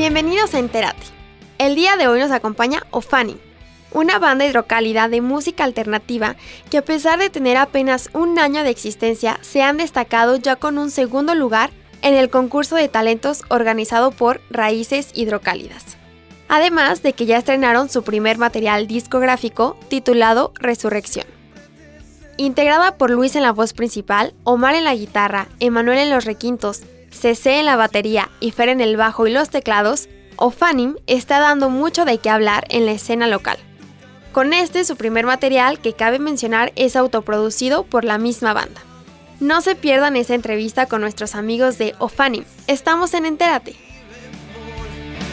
Bienvenidos a Entérate. El día de hoy nos acompaña Ofani, una banda hidrocálida de música alternativa que a pesar de tener apenas un año de existencia se han destacado ya con un segundo lugar en el concurso de talentos organizado por Raíces Hidrocálidas. Además de que ya estrenaron su primer material discográfico titulado Resurrección. Integrada por Luis en la voz principal, Omar en la guitarra, Emanuel en los requintos, CC en la batería y Fer en el bajo y los teclados, Ofanim está dando mucho de qué hablar en la escena local. Con este, su primer material, que cabe mencionar, es autoproducido por la misma banda. No se pierdan esa entrevista con nuestros amigos de Ofanim. Estamos en Entérate.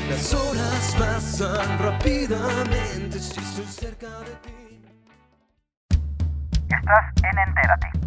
Las horas pasan rápidamente si estoy cerca de ti. Estás en Entérate.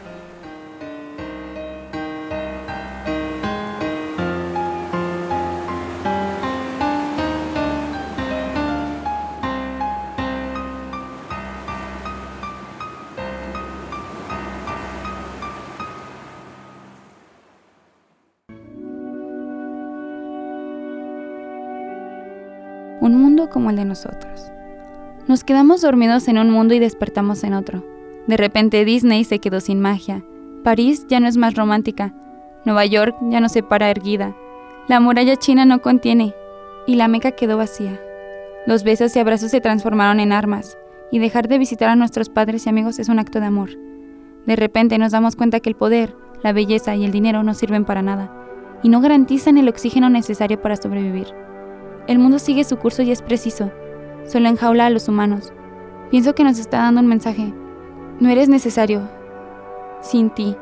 Como el de nosotros. Nos quedamos dormidos en un mundo y despertamos en otro. De repente Disney se quedó sin magia. París ya no es más romántica. Nueva York ya no se para erguida. La muralla china no contiene. Y la Meca quedó vacía. Los besos y abrazos se transformaron en armas. Y dejar de visitar a nuestros padres y amigos es un acto de amor. De repente nos damos cuenta que el poder, la belleza y el dinero no sirven para nada. Y no garantizan el oxígeno necesario para sobrevivir. El mundo sigue su curso y es preciso. Solo enjaula a los humanos. Pienso que nos está dando un mensaje. No eres necesario. Sin ti,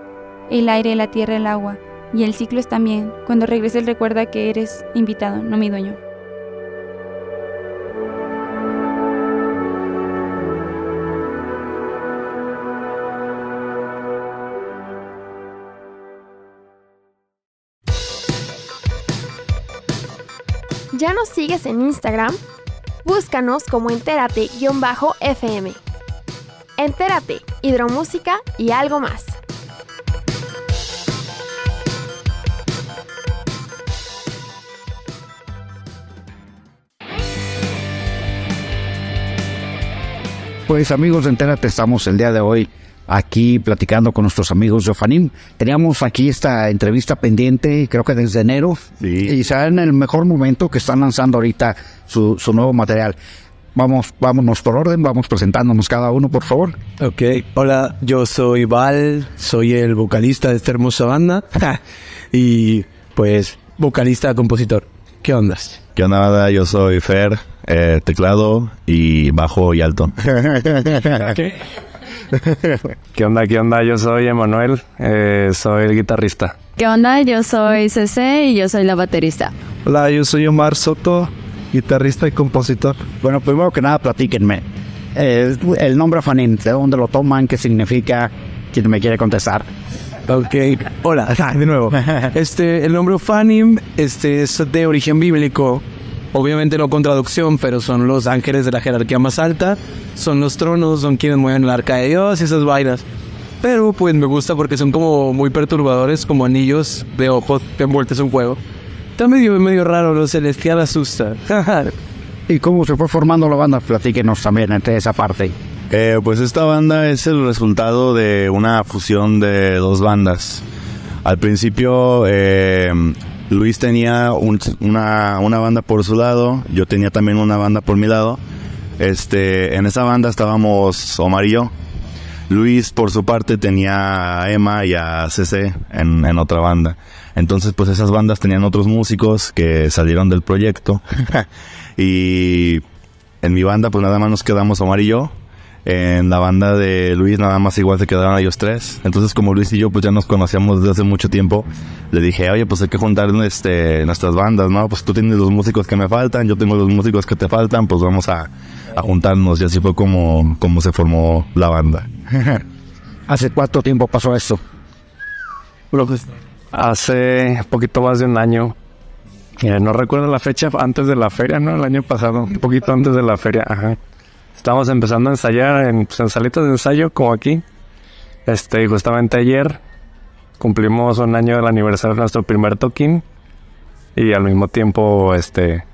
el aire, la tierra, el agua y el ciclo es también. Cuando regreses recuerda que eres invitado, no mi dueño. ¿Ya nos sigues en Instagram? Búscanos como entérate-fm. Entérate, hidromúsica y algo más. Pues amigos Entérate, estamos el día de hoy aquí platicando con nuestros amigos de Ofanim. Teníamos aquí esta entrevista pendiente, creo que desde enero, y será en el mejor momento que están lanzando ahorita su, su nuevo material. Vamos, vámonos por orden, vamos presentándonos cada uno, por favor. Ok, hola, yo soy Val, soy el vocalista de esta hermosa banda y pues vocalista, compositor. ¿Qué ondas? ¿Qué onda, banda? Yo soy Fer, eh, teclado y bajo y alto. ¿Qué onda? ¿Qué onda? Yo soy Emanuel, eh, soy el guitarrista. ¿Qué onda? Yo soy CC y yo soy la baterista. Hola, yo soy Omar Soto, guitarrista y compositor. Bueno, primero que nada, platíquenme. Eh, el nombre Ofanim, ¿de dónde lo toman? ¿Qué significa? ¿Quién me quiere contestar? Ok, hola, de nuevo. Este, el nombre Fanim este, es de origen bíblico. Obviamente no con traducción, pero son los ángeles de la jerarquía más alta. Son los tronos, son quienes mueven el arca de Dios y esas vainas. Pero pues me gusta porque son como muy perturbadores, como anillos de ojos envueltos en fuego. Está medio, medio raro, lo celestial asusta. ¿Y cómo se fue formando la banda? Platíquenos también entre esa parte. Eh, pues esta banda es el resultado de una fusión de dos bandas. Al principio, eh, Luis tenía un- una, una banda por su lado, yo tenía también una banda por mi lado. Este, en esa banda estábamos Omar y yo. Luis, por su parte, tenía a Emma y a CC en, en otra banda. Entonces, pues esas bandas tenían otros músicos que salieron del proyecto. y en mi banda, pues nada más nos quedamos Omar y yo. En la banda de Luis nada más igual se quedaron ellos tres. Entonces como Luis y yo pues ya nos conocíamos desde hace mucho tiempo, le dije, oye pues hay que juntar este, nuestras bandas, ¿no? Pues tú tienes los músicos que me faltan, yo tengo los músicos que te faltan, pues vamos a, a juntarnos. Y así fue como, como se formó la banda. ¿Hace cuánto tiempo pasó esto? Hace poquito más de un año. Eh, no recuerdo la fecha antes de la feria, ¿no? El año pasado, un poquito antes de la feria, ajá. Estábamos empezando a ensayar en, pues, en salitas de ensayo, como aquí. Este, y justamente ayer cumplimos un año del aniversario de nuestro primer toquín. Y al mismo tiempo, este...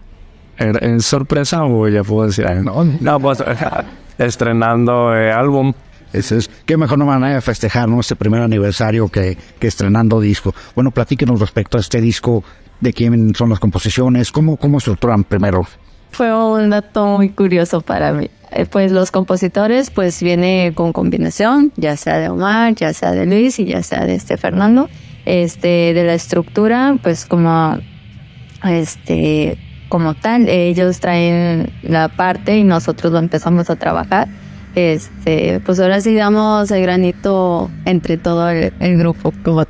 ¿era- ¿Es sorpresa o ya puedo decir? No, no pues estrenando eh, álbum. Es, qué mejor manera de festejar ¿no? este primer aniversario que, que estrenando disco. Bueno, platíquenos respecto a este disco, de quién son las composiciones, cómo, cómo estructuran primero. Fue un dato muy curioso para mí. Eh, Pues los compositores, pues viene con combinación, ya sea de Omar, ya sea de Luis y ya sea de este Fernando. Este, de la estructura, pues como, este, como tal, ellos traen la parte y nosotros lo empezamos a trabajar. Este, pues ahora sí damos el granito entre todo el, grupo. Como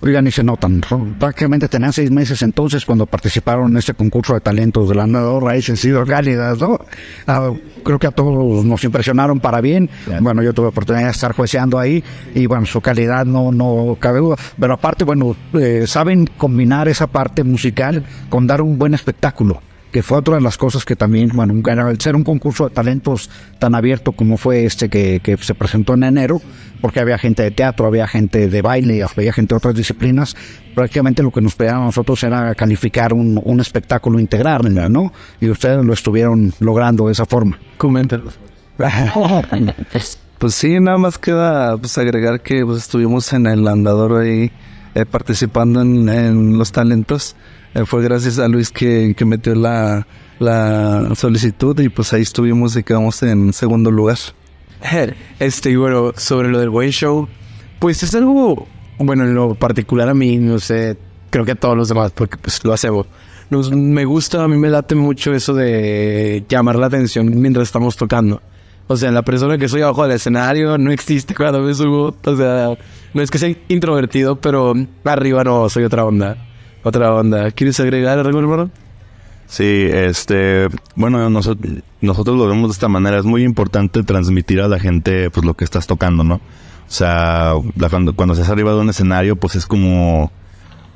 Oigan, y se notan, prácticamente tenían seis meses entonces cuando participaron en este concurso de talentos de la nueva raíces sido cálidas, ¿no? Ah, creo que a todos nos impresionaron para bien. Bueno, yo tuve oportunidad de estar jueceando ahí y bueno, su calidad no, no cabe duda. Pero aparte, bueno, eh, saben combinar esa parte musical con dar un buen espectáculo. Que fue otra de las cosas que también, bueno, al ser un concurso de talentos tan abierto como fue este que, que se presentó en enero, porque había gente de teatro, había gente de baile, había gente de otras disciplinas, prácticamente lo que nos pedían a nosotros era calificar un, un espectáculo integral, ¿no? Y ustedes lo estuvieron logrando de esa forma. Coméntanos. Pues sí, nada más queda pues, agregar que pues, estuvimos en el andador ahí eh, participando en, en los talentos. Eh, fue gracias a Luis que, que metió la, la solicitud y pues ahí estuvimos y quedamos en segundo lugar. Este, y bueno, sobre lo del Way Show, pues es algo, bueno, en lo particular a mí, no sé, creo que a todos los demás, porque pues lo hacemos. Nos, me gusta, a mí me late mucho eso de llamar la atención mientras estamos tocando. O sea, la persona que soy abajo del escenario no existe cuando me subo. O sea, no es que sea introvertido, pero arriba no, soy otra onda. Otra onda. ¿Quieres agregar algo, hermano? Sí, este, bueno, nosotros, nosotros lo vemos de esta manera. Es muy importante transmitir a la gente, pues, lo que estás tocando, ¿no? O sea, la- cuando, cuando estás arriba de un escenario, pues es como,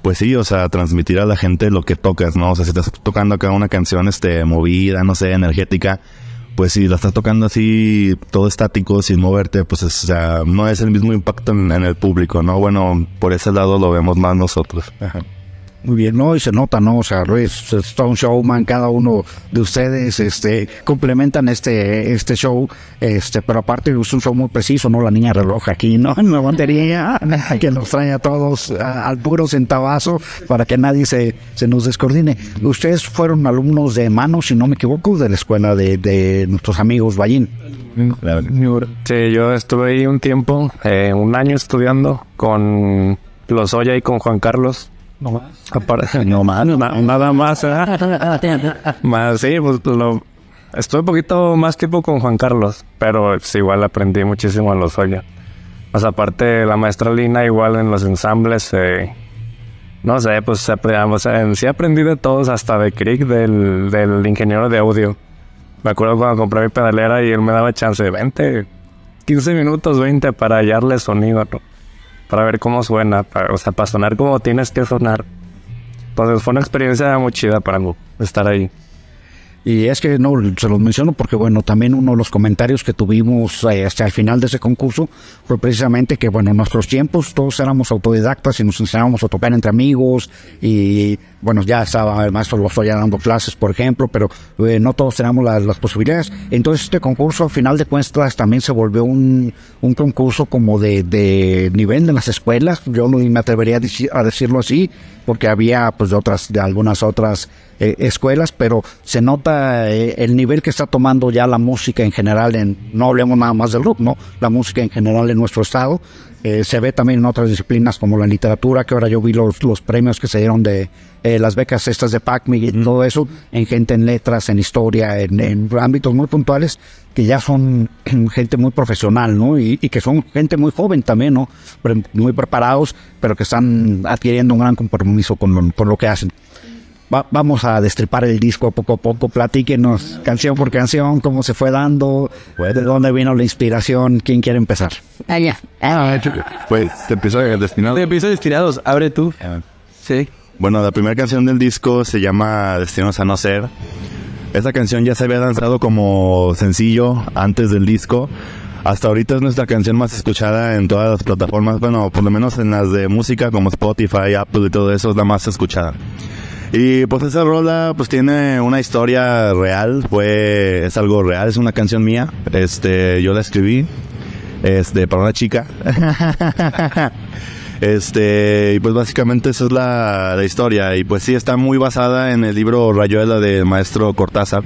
pues sí, o sea, transmitir a la gente lo que tocas, ¿no? O sea, si estás tocando acá una canción, este, movida, no sé, energética, pues si la estás tocando así, todo estático, sin moverte, pues, es, o sea, no es el mismo impacto en, en el público, ¿no? Bueno, por ese lado lo vemos más nosotros. Ajá. Muy bien, ¿no? Y se nota, ¿no? O sea, Luis es todo un showman, cada uno de ustedes, este, complementan este, este show, este, pero aparte es un show muy preciso, ¿no? La niña reloj aquí, ¿no? En la batería, que nos trae a todos a- al puro centavazo para que nadie se, se nos descoordine. Ustedes fueron alumnos de mano, si no me equivoco, de la escuela de, de nuestros amigos Ballín. Sí, yo estuve ahí un tiempo, eh, un año estudiando con los Oya y con Juan Carlos. No más. no más, nada más. ¿eh? más, sí, pues lo, estuve un poquito más tiempo con Juan Carlos, pero pues, igual aprendí muchísimo en los Oya. Más aparte, la maestra Lina, igual en los ensambles, eh, no sé, pues o sí aprendí de todos, hasta de Crick, del, del ingeniero de audio. Me acuerdo cuando compré mi pedalera y él me daba chance de 20, 15 minutos, 20 para hallarle sonido, ¿no? Para ver cómo suena, para- o sea, para sonar como tienes que sonar. Entonces fue una experiencia muy chida para mí estar ahí. Y es que no se los menciono porque, bueno, también uno de los comentarios que tuvimos eh, hasta el final de ese concurso fue precisamente que, bueno, en nuestros tiempos todos éramos autodidactas y nos enseñábamos a tocar entre amigos y, bueno, ya estaba el maestro Lozoya dando clases, por ejemplo, pero eh, no todos teníamos las, las posibilidades. Entonces este concurso, al final de cuentas, también se volvió un, un concurso como de, de nivel de las escuelas. Yo no me atrevería a decirlo así porque había, pues, de otras, de algunas otras eh, escuelas, pero se nota eh, el nivel que está tomando ya la música en general, en, no hablemos nada más del rock, ¿no? La música en general en nuestro estado. Eh, se ve también en otras disciplinas como la literatura, que ahora yo vi los, los premios que se dieron de eh, las becas estas de PACMI y todo eso, en gente en letras, en historia, en, en ámbitos muy puntuales, que ya son gente muy profesional, ¿no? Y, y que son gente muy joven también, ¿no? Muy preparados, pero que están adquiriendo un gran compromiso con lo, con lo que hacen. Va- vamos a destripar el disco poco a poco. Platíquenos canción por canción, cómo se fue dando, de dónde vino la inspiración, quién quiere empezar. Allá. Pues te empiezo a destinado. De episodios tirados, abre tú. Sí. Bueno, la primera canción del disco se llama Destinos a no ser. Esta canción ya se había lanzado como sencillo antes del disco. Hasta ahorita es nuestra canción más escuchada en todas las plataformas. Bueno, por lo menos en las de música como Spotify, Apple y todo eso es la más escuchada. Y pues esa rola pues tiene una historia real, fue es algo real, es una canción mía. Este, yo la escribí este para una chica. Este, y pues básicamente esa es la, la historia. Y pues sí, está muy basada en el libro Rayuela del maestro Cortázar.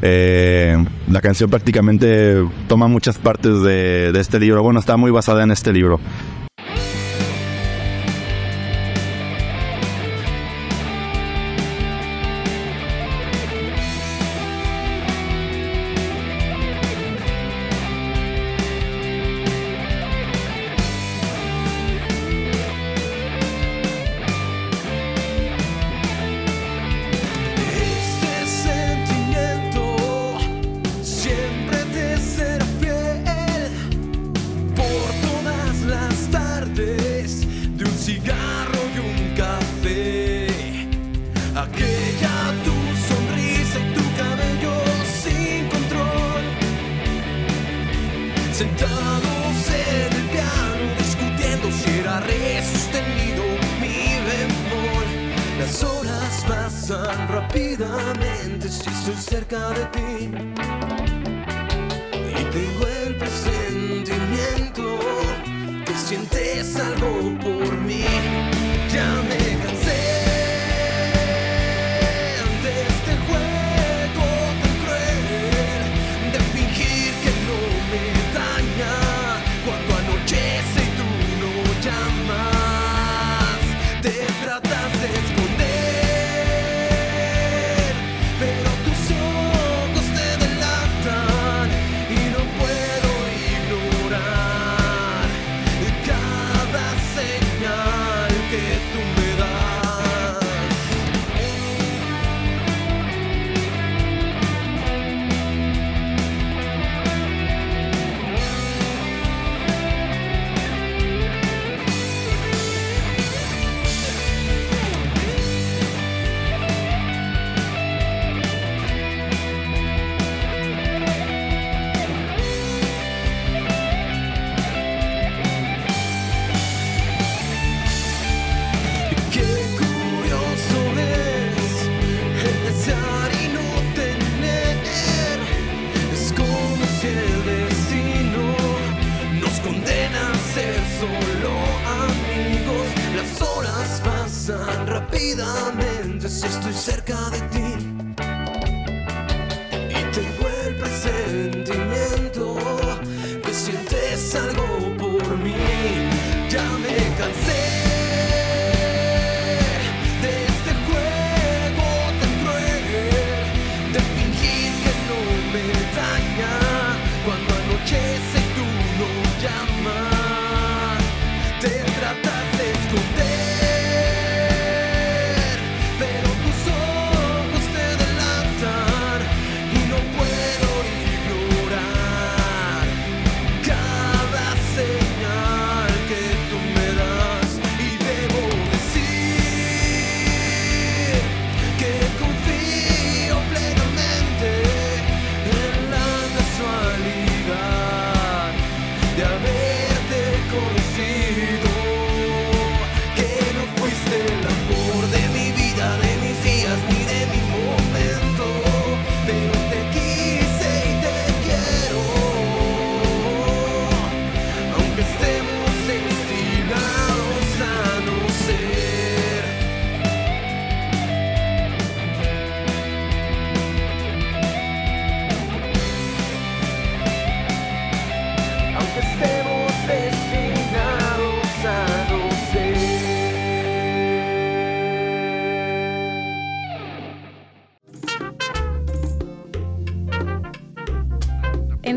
Eh, la canción prácticamente toma muchas partes de, de este libro. Bueno, está muy basada en este libro. Las horas pasan rápidamente si estoy cerca de ti. Y tengo el presentimiento que sientes algo por mí. Ya me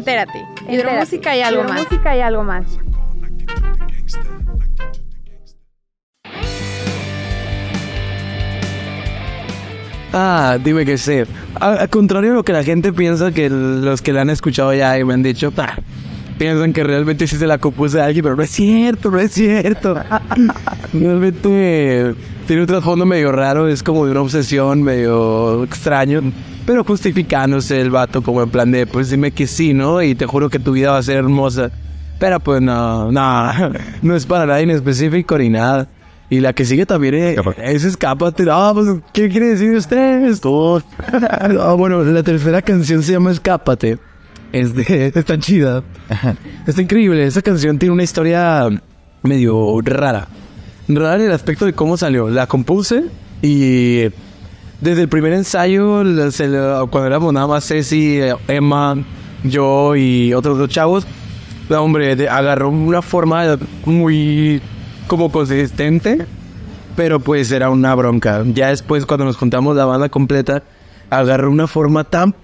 Entérate. Hidromúsica y algo más. Música y algo más. Ah, dime que sé. Al contrario de lo que la gente piensa, que los que la han escuchado ya y me han dicho, piensan que realmente sí se la compuse a alguien, pero no es cierto, no es cierto. realmente tiene un trasfondo medio raro, es como de una obsesión medio extraño, pero justificándose el vato como en plan de, pues dime que sí, ¿no? Y te juro que tu vida va a ser hermosa. Pero pues no, no, no es para nadie en específico ni nada. Y la que sigue también es, es Escápate. Ah, pues, ¿qué quiere decir usted? Esto. ah, bueno, la tercera canción se llama Escápate. Es de, está chida. Está increíble. Esa canción tiene una historia medio rara. Rara en el aspecto de cómo salió. La compuse y desde el primer ensayo, cuando éramos nada más Ceci, Emma, yo y otros dos chavos, hombre, agarró una forma muy como consistente, pero pues era una bronca. Ya después, cuando nos juntamos la banda completa, agarró una forma tan.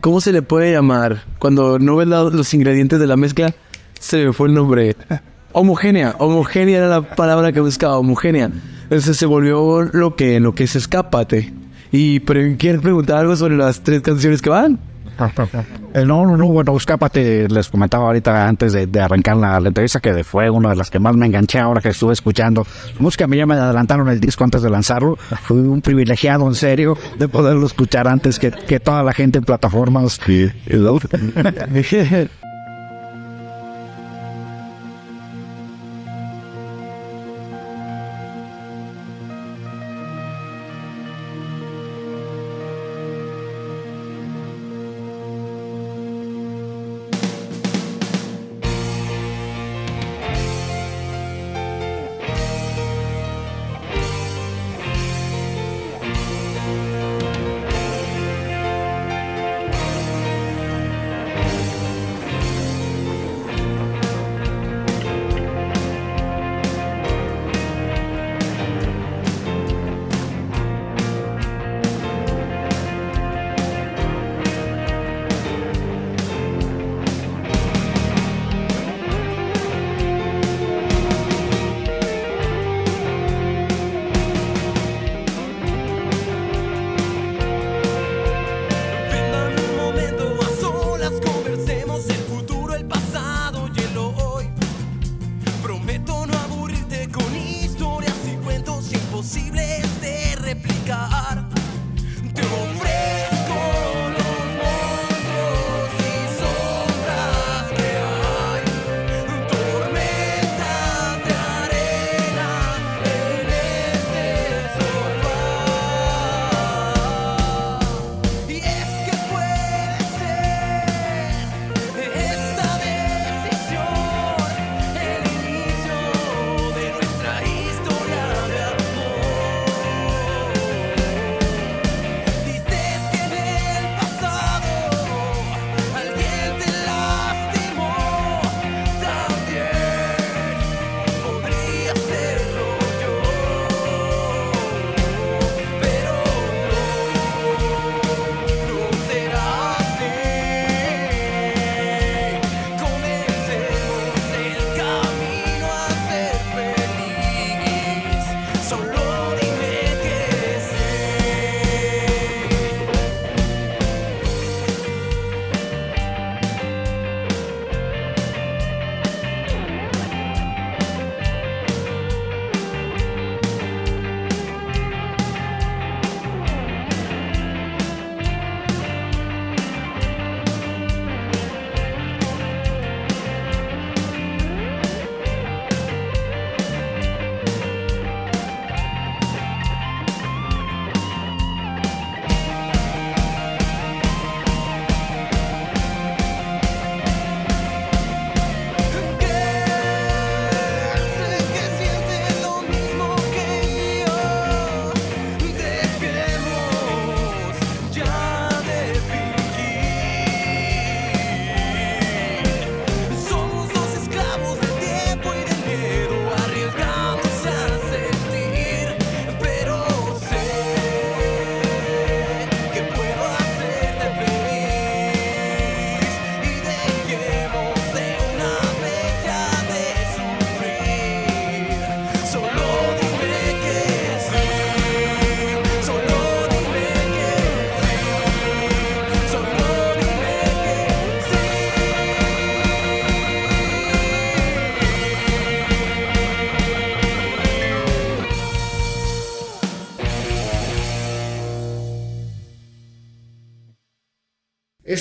¿Cómo se le puede llamar? Cuando no ves los ingredientes de la mezcla, se me fue el nombre. Homogénea. Homogénea era la palabra que buscaba, homogénea. Entonces se volvió lo que, lo que es Escápate. Y pero, ¿quieres preguntar algo sobre las tres canciones que van? Eh, no, no, no, bueno, escápate, les comentaba ahorita antes de, arrancar la, entrevista que fue una de las que más me enganché ahora que estuve escuchando. música, a mí ya me adelantaron el disco antes de lanzarlo. Fui un privilegiado, en serio, de poderlo escuchar antes que, que toda la gente en plataformas. Sí.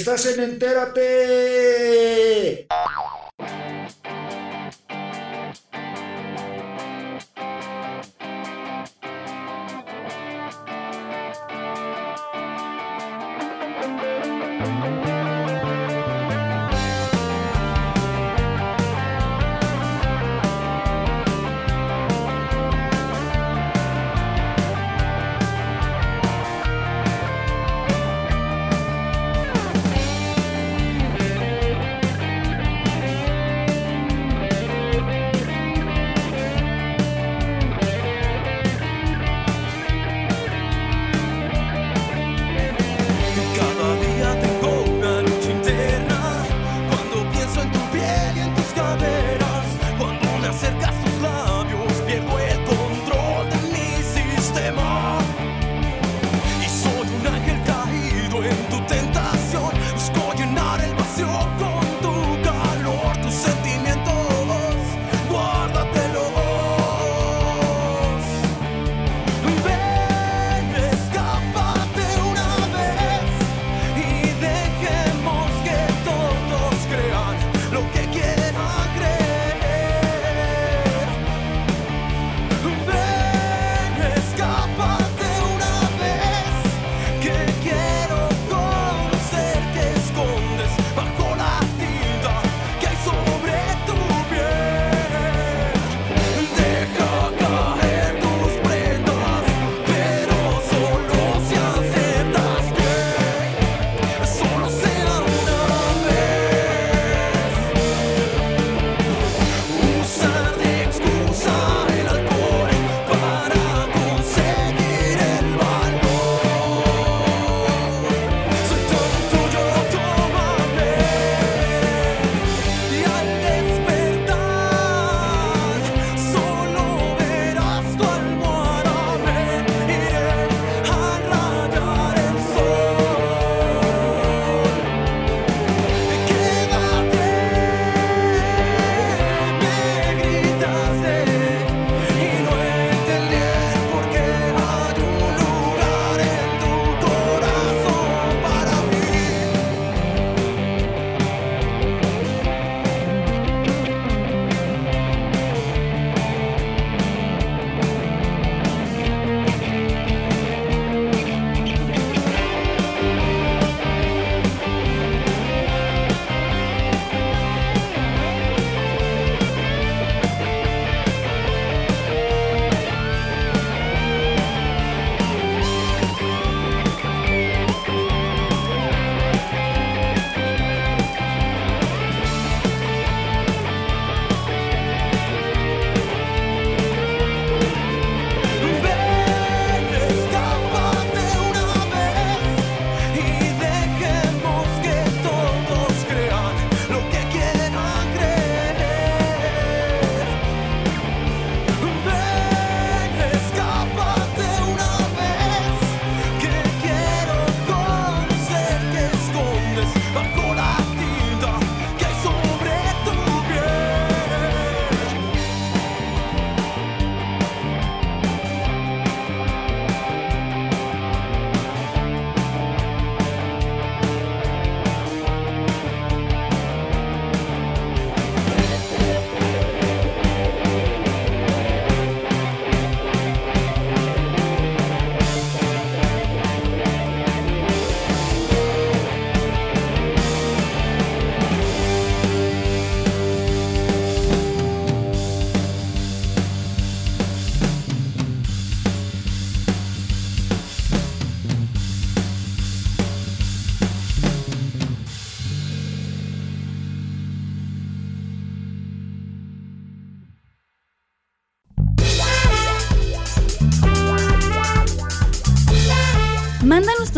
Estás en Entérate.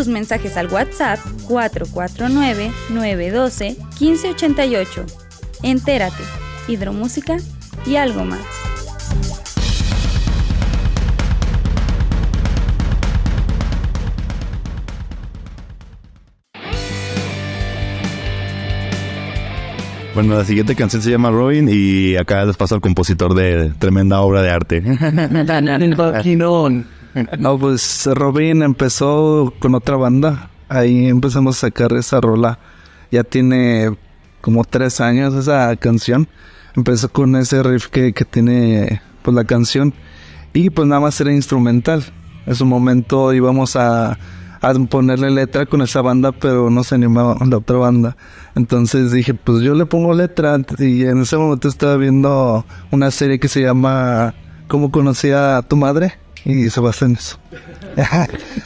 tus mensajes al WhatsApp 449-912-1588. Entérate, hidromúsica y algo más. Bueno, la siguiente canción se llama Robin y acá les paso al compositor de tremenda obra de arte. no, pues Robin empezó con otra banda. Ahí empezamos a sacar esa rola. Ya tiene como tres años esa canción. Empezó con ese riff que, que tiene pues, la canción. Y pues nada más era instrumental. En su momento íbamos a, a ponerle letra con esa banda, pero no se animaba la otra banda. Entonces dije, pues yo le pongo letra. Y en ese momento estaba viendo una serie que se llama ¿Cómo conocía a tu madre? Y se basa en eso.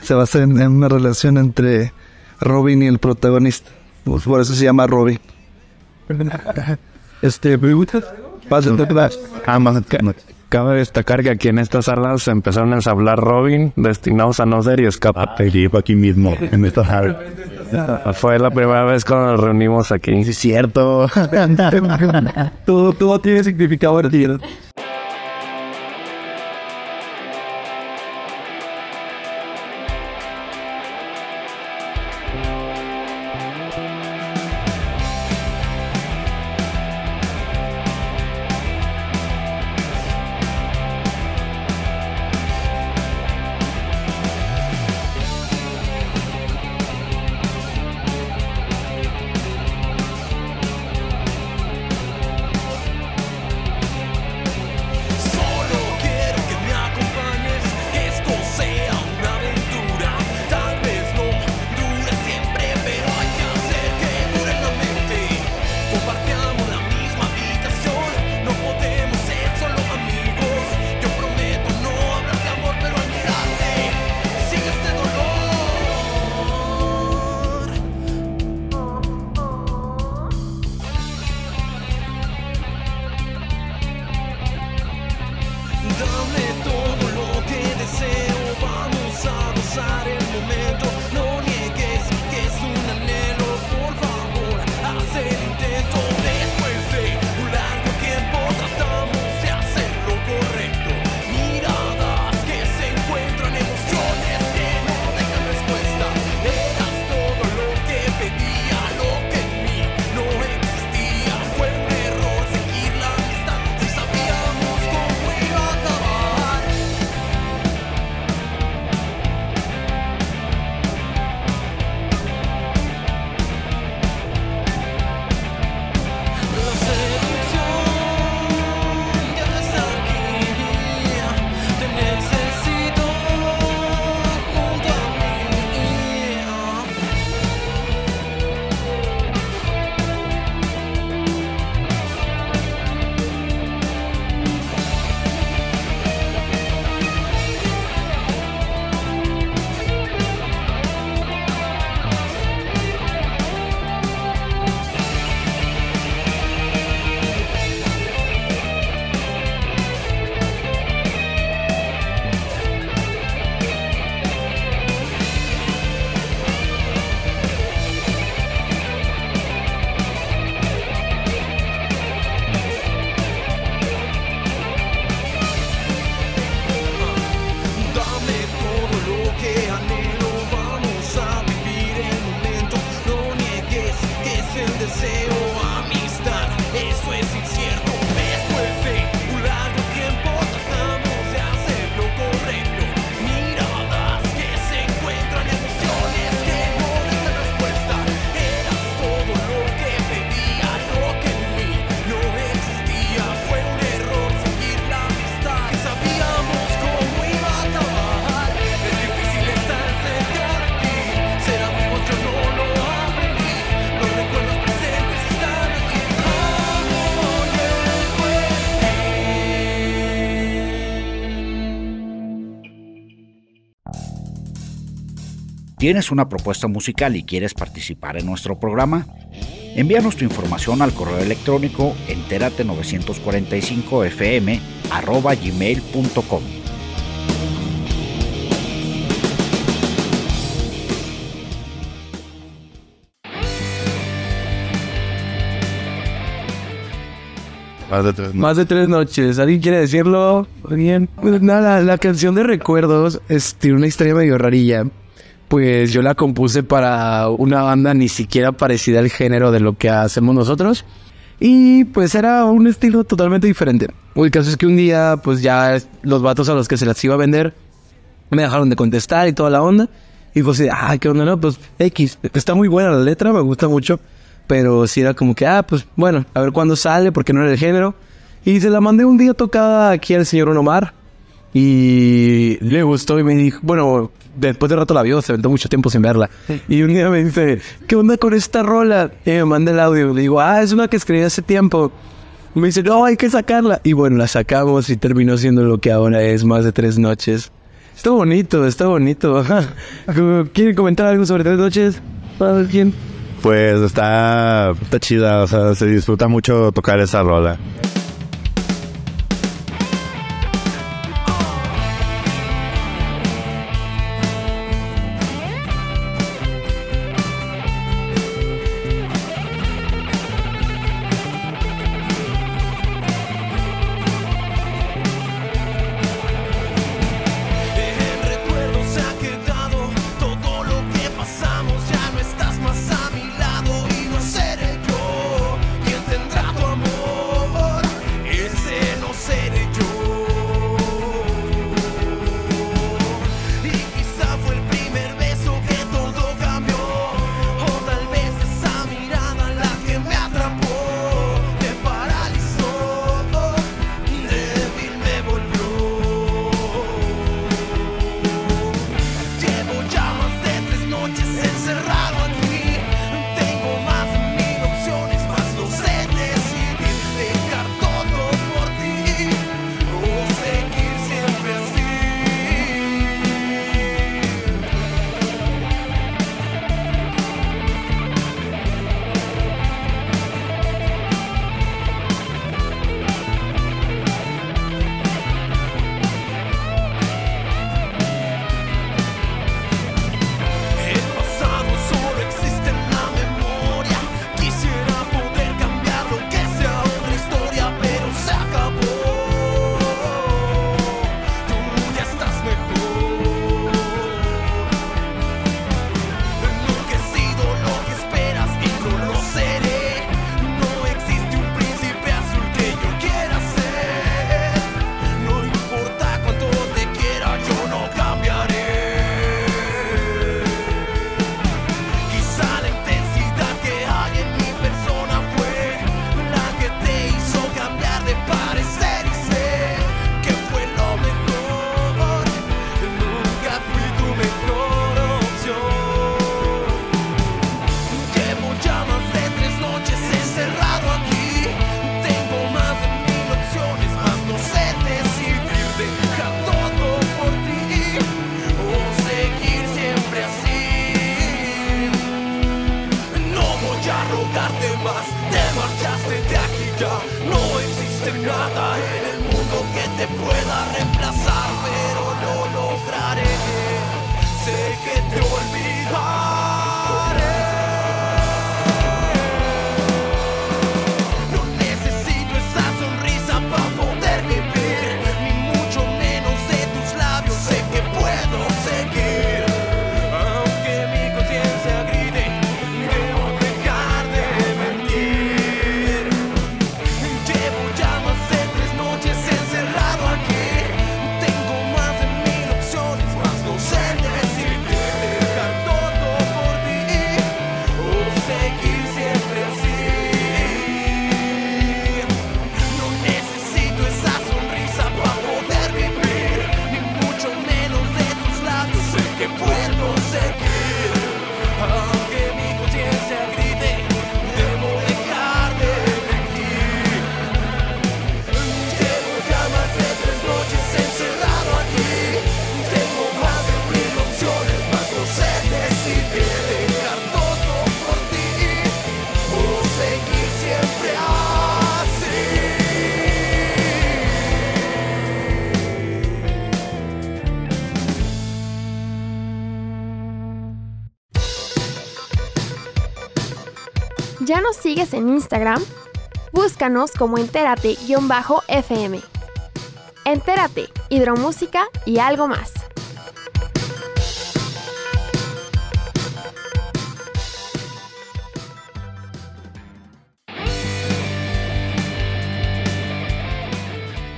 se basa en, en una relación entre Robin y el protagonista. Pues por eso se llama Robin. Este, Cabe destacar que aquí en estas salas se empezaron a ensablar Robin, destinados a no ser y escapate. Te aquí mismo, en esta sala. Fue la primera vez cuando nos reunimos aquí. Sí, es cierto. todo, todo tiene significado vertido. ¿Tienes una propuesta musical y quieres participar en nuestro programa? Envíanos tu información al correo electrónico entérate945fm arroba gmail.com. Más de tres Más de tres noches. ¿Alguien quiere decirlo? Bien. Pues nada, la canción de recuerdos es, tiene una historia medio rarilla pues yo la compuse para una banda ni siquiera parecida al género de lo que hacemos nosotros. Y pues era un estilo totalmente diferente. El caso es que un día, pues ya los vatos a los que se las iba a vender me dejaron de contestar y toda la onda. Y pues, ah, qué onda, no, pues X, está muy buena la letra, me gusta mucho. Pero sí era como que, ah, pues bueno, a ver cuándo sale, porque no era el género. Y se la mandé un día tocada aquí al señor Omar. Y le gustó y me dijo, bueno, después de rato la vio, se aventó mucho tiempo sin verla. Y un día me dice, ¿qué onda con esta rola? Y me manda el audio. Le digo, ah, es una que escribí hace tiempo. Me dice, no, hay que sacarla. Y bueno, la sacamos y terminó siendo lo que ahora es, más de tres noches. Está bonito, está bonito. ¿Quieren comentar algo sobre tres noches? ¿Quién? Pues está, está chida, o sea, se disfruta mucho tocar esa rola. ya nos sigues en Instagram, búscanos como entérate-fm. Entérate, hidromúsica y algo más.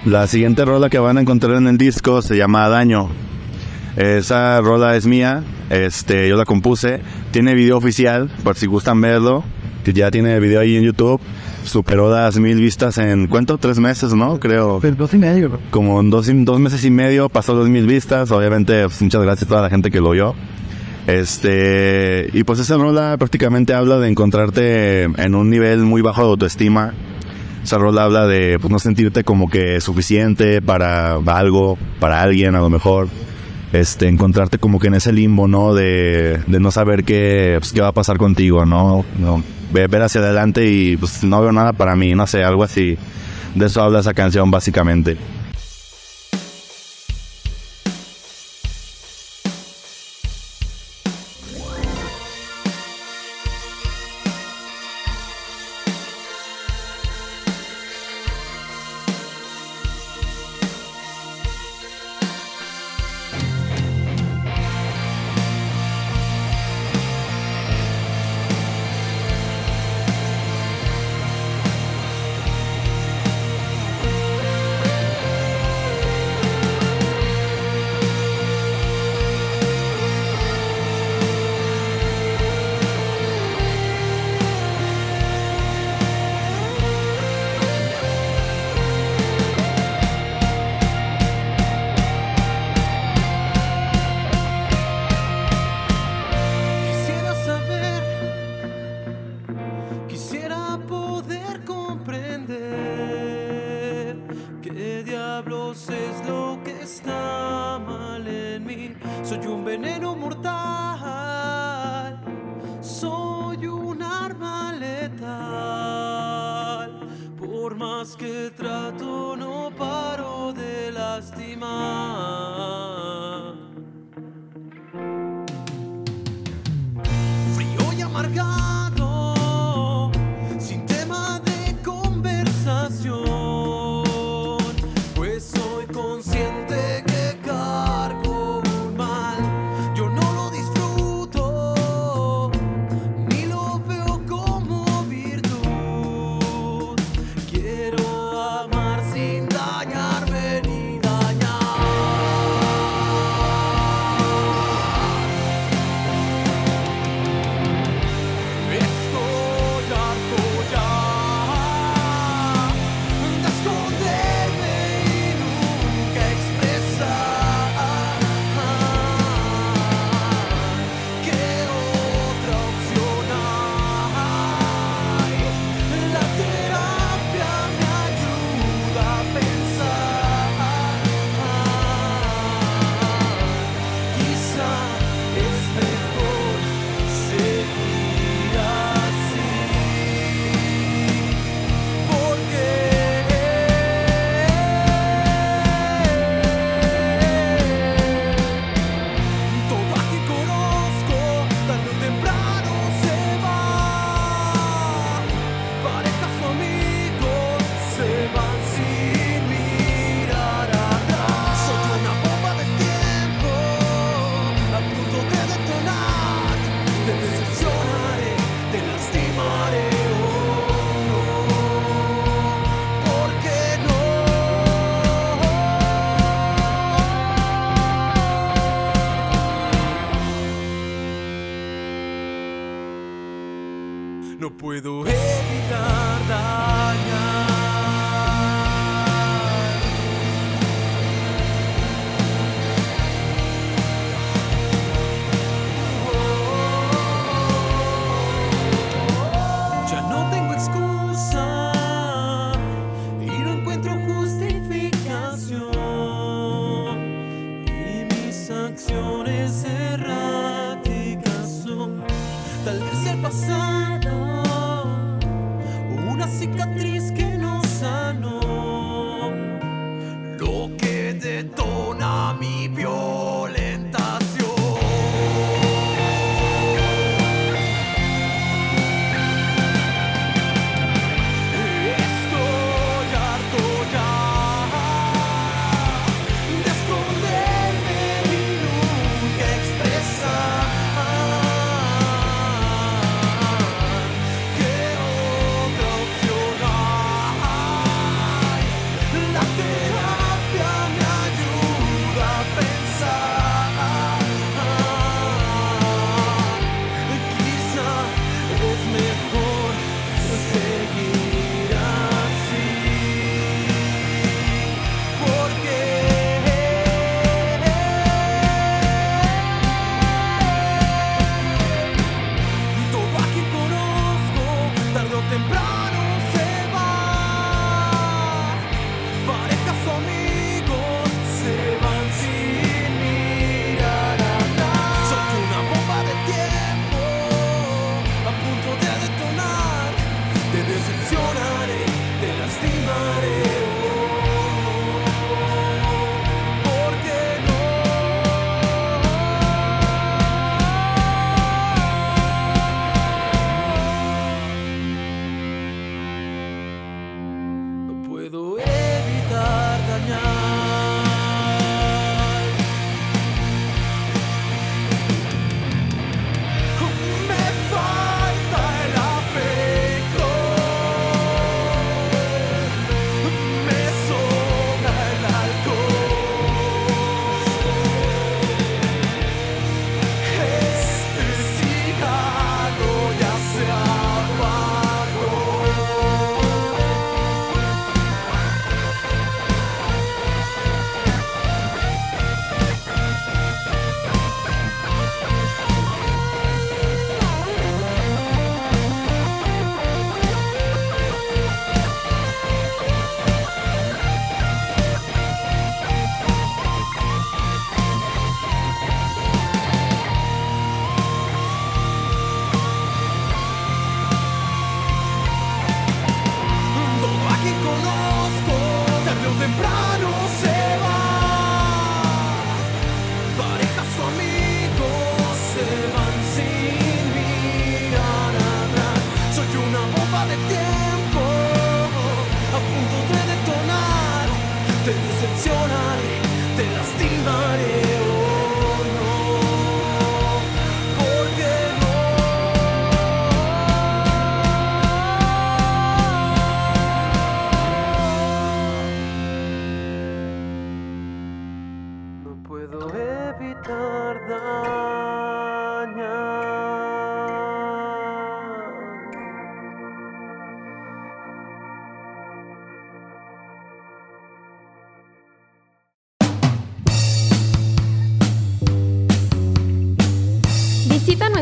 La siguiente rola que van a encontrar en el disco se llama Daño. Esa rola es mía, este, yo la compuse. Tiene video oficial, por si gustan verlo. Ya tiene video ahí en YouTube. Superó las mil vistas en, ¿cuánto? Tres meses, ¿no? Creo. dos y medio. Como en dos, dos meses y medio pasó dos mil vistas. Obviamente, pues, muchas gracias a toda la gente que lo oyó. Este, y pues esa rola prácticamente habla de encontrarte en un nivel muy bajo de autoestima. Esa rola habla de pues, no sentirte como que suficiente para algo, para alguien a lo mejor. Este, encontrarte como que en ese limbo, ¿no? De, de no saber qué, pues, qué va a pasar contigo, ¿no? no ver, hacia adelante y pues no veo nada para mí, no sé, algo así. De eso habla esa canción básicamente.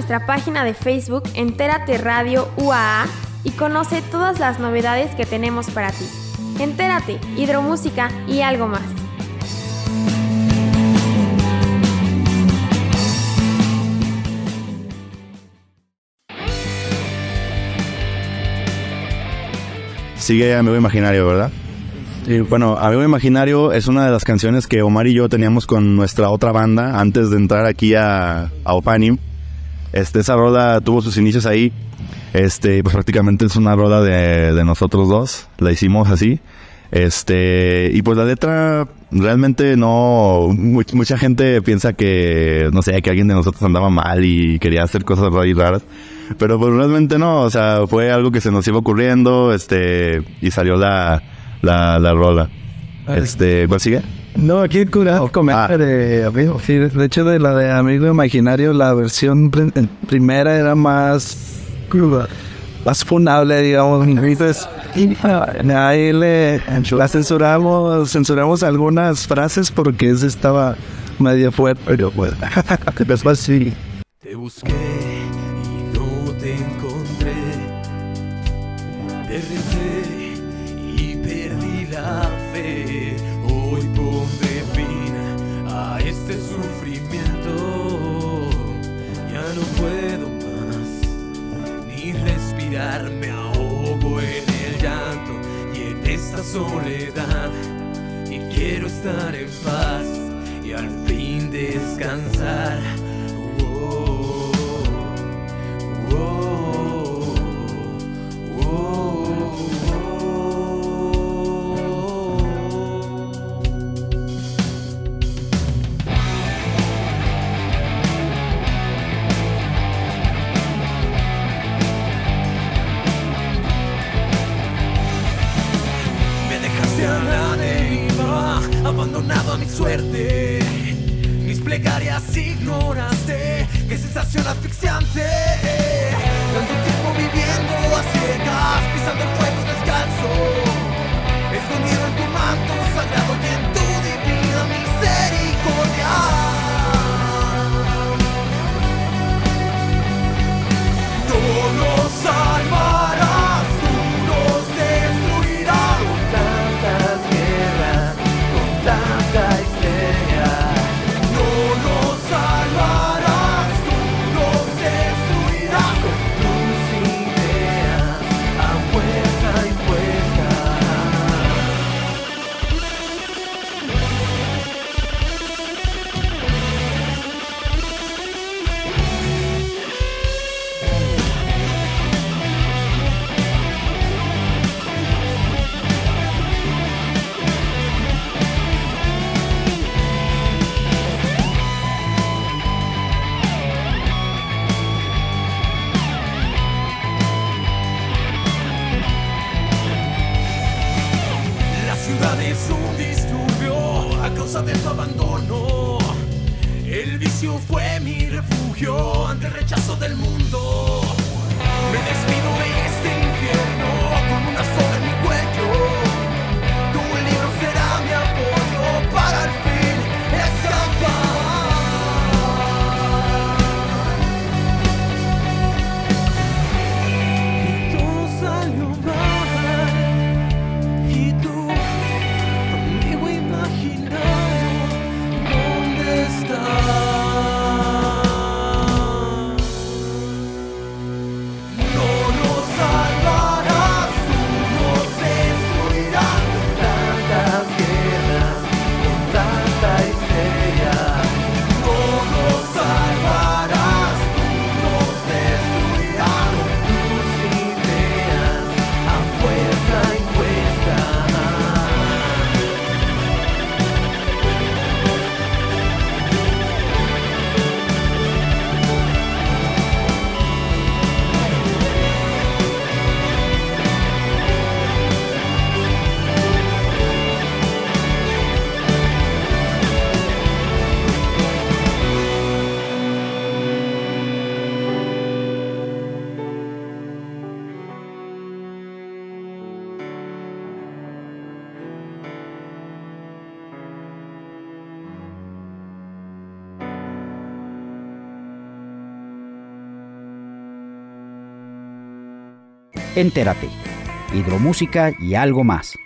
Nuestra página de Facebook Entérate Radio UAA y conoce todas las novedades que tenemos para ti. Entérate, hidromúsica y algo más. Sigue Amigo Imaginario, ¿verdad? Sí, bueno, Amigo Imaginario es una de las canciones que Omar y yo teníamos con nuestra otra banda antes de entrar aquí a, a Opanim. Este, esa rola tuvo sus inicios ahí. Este, pues prácticamente es una rola de, de nosotros dos. La hicimos así. Este, y pues la letra realmente no. mu- mucha gente piensa que, no sé, que alguien de nosotros andaba mal y quería hacer cosas raras y raras. Pero pues realmente no, o sea, fue algo que se nos iba ocurriendo, este, y salió la, la, la rola. Este, ¿cuál sigue? No, aquí cura comentar de amigo. Sí, de hecho de la de Amigo Imaginario, la versión eh, primera era más cruda, más funable, digamos. Entonces, ahí le la censuramos, censuramos algunas frases porque esa estaba medio fuerte, pero bueno. Después sí. Te busqué soledad. Y quiero estar en paz y al fin descansar. Dejaste a deriva, abandonado a mi suerte. Mis plegarias ignoraste, qué sensación asfixiante. Tanto tiempo viviendo a ciegas, pisando el fuego descalzo. Escondido en tu manto sagrado y ante el rechazo del mundo. Entérate, hidromúsica y algo más.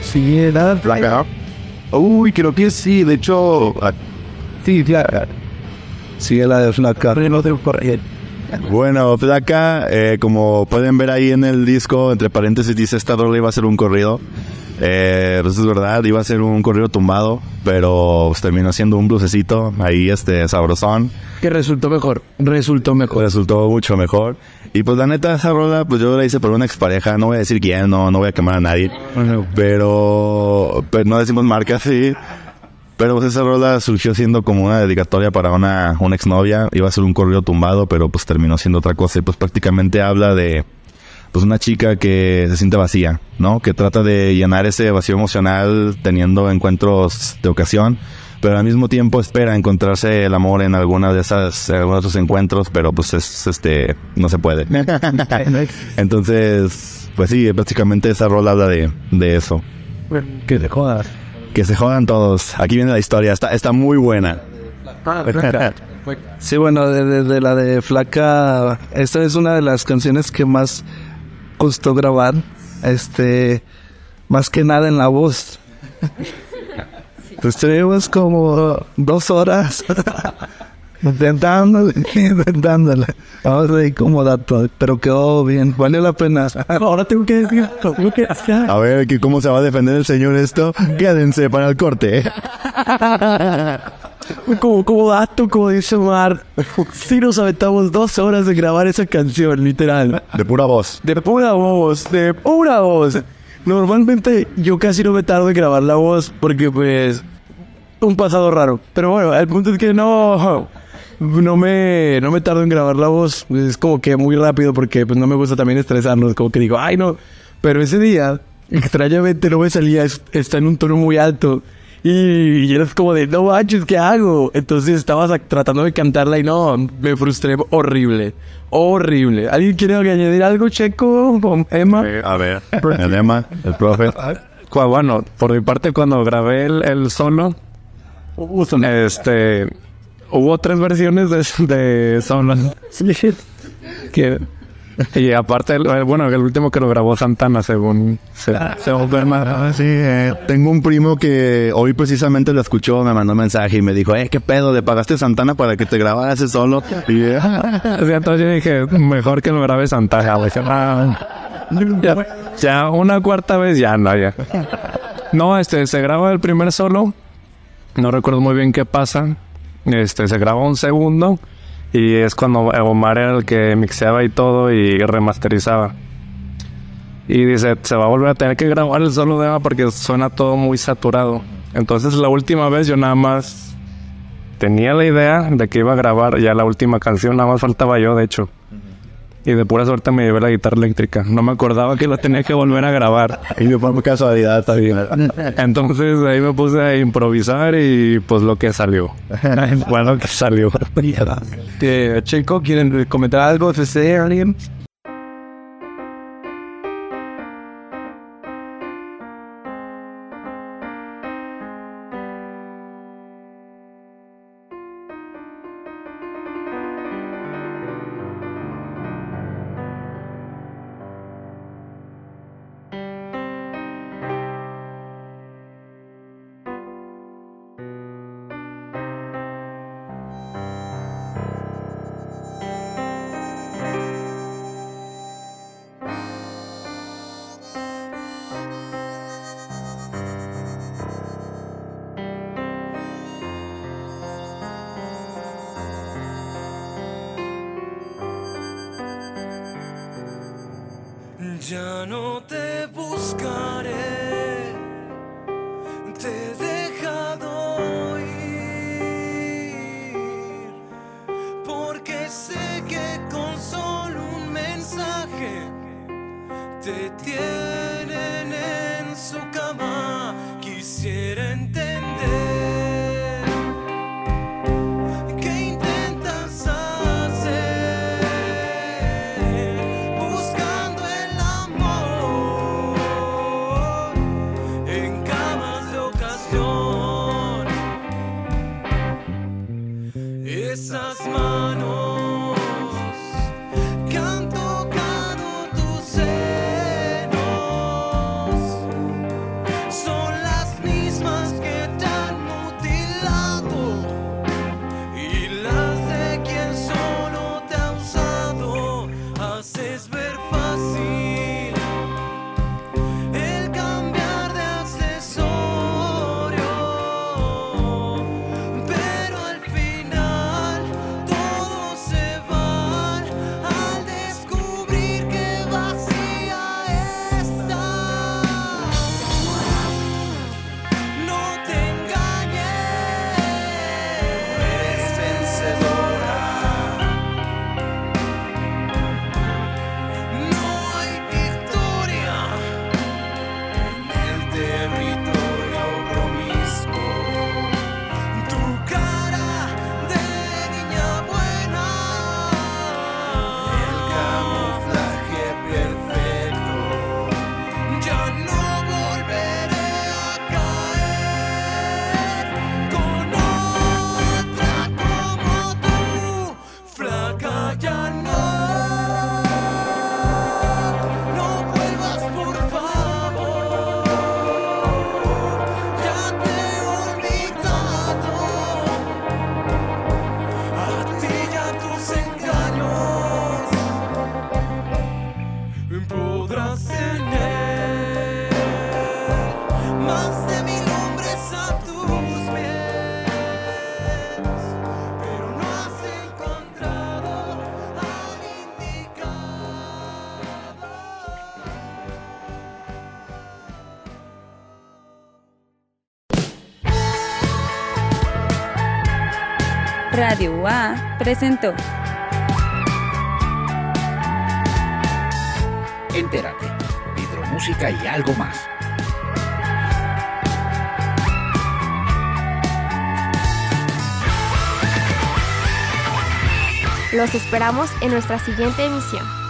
Sí, era Flaca. Uy, creo que sí. De hecho, sí, ya. Sí, la de Flaca. Bueno, Flaca, eh, como pueden ver ahí en el disco, entre paréntesis dice esta rola iba a ser un corrido. Eh, pues es verdad, iba a ser un corrido tumbado, pero pues, terminó siendo un blusecito ahí, este, sabrosón. Que resultó mejor. Resultó mejor. Resultó mucho mejor. Y pues la neta, esa rola, pues yo la hice por una expareja. No voy a decir quién, no, no voy a quemar a nadie. Pero, pero no decimos marca, sí. Pero pues esa rola surgió siendo como una dedicatoria para una, una exnovia. Iba a ser un corrido tumbado, pero pues terminó siendo otra cosa. Y pues prácticamente habla de pues una chica que se siente vacía, ¿no? Que trata de llenar ese vacío emocional teniendo encuentros de ocasión, pero al mismo tiempo espera encontrarse el amor en alguna de esas, en algunos de esos encuentros, pero pues es, este, no se puede. Entonces, pues sí, prácticamente esa rola habla de, de eso. Que se joda. Que se jodan todos. Aquí viene la historia, está, está muy buena. Sí, bueno, de, de- de la de Flaca, esta es una de las canciones que más costó grabar. Este, más que nada en la voz. Pues Estuvimos como dos horas intentándole, intentándole. Vamos a ir como dato, pero quedó bien, valió la pena. Ahora tengo que decir, tengo que hacer. A ver, ¿qué- ¿cómo se va a defender el señor esto? Quédense para el corte. Como, como dato, como dice Omar, sí nos aventamos dos horas de grabar esa canción, literal. De pura voz. De pura voz, de pura voz. Normalmente yo casi no me tardo en grabar la voz porque pues un pasado raro. Pero bueno, el punto es que no no me no me tardo en grabar la voz, es como que muy rápido porque pues no me gusta también estresarnos, como que digo, "Ay, no." Pero ese día extrañamente no me salía, es- está en un tono muy alto. Y, y eres como de, no manches, ¿qué hago? Entonces estabas tratando de cantarla y no, me frustré horrible. Horrible. ¿Alguien quiere añadir algo, Checo? ¿O Emma? A ver, el Emma, el profe. Cu- Bueno, por mi parte, cuando grabé el, el solo, este, hubo tres versiones de, de solo. que, y aparte, el- bueno, el último que lo grabó Santana, según, se, según Berma. Ah, sí, eh, tengo un primo que hoy precisamente lo escuchó, me mandó un mensaje y me dijo, eh, ¿qué pedo? ¿Le pagaste a Santana para que te grabara ese solo? Y eh, Sí, entonces yo dije, mejor que lo grabe Santana. Ah, ya, ya una cuarta vez ya no, ya. No, este, se graba el primer solo. No recuerdo muy bien qué pasa. Este, se graba un segundo. Y es cuando Omar era el que mixeaba y todo y remasterizaba. Y dice, se va a volver a tener que grabar el solo de Emma porque suena todo muy saturado. Entonces la última vez yo nada más tenía la idea de que iba a grabar ya la última canción, nada más faltaba yo, de hecho. Y de pura suerte me llevé la guitarra eléctrica. No me acordaba que la tenía que volver a grabar. y por casualidad también. Entonces ahí me puse a improvisar y pues lo que salió. bueno, que salió. Eh, Checo, ¿quieren comentar algo? ¿FCE, alguien? Ya no te buscaré, Radio UA presentó. Entérate, hidromúsica y algo más. Los esperamos en nuestra siguiente emisión.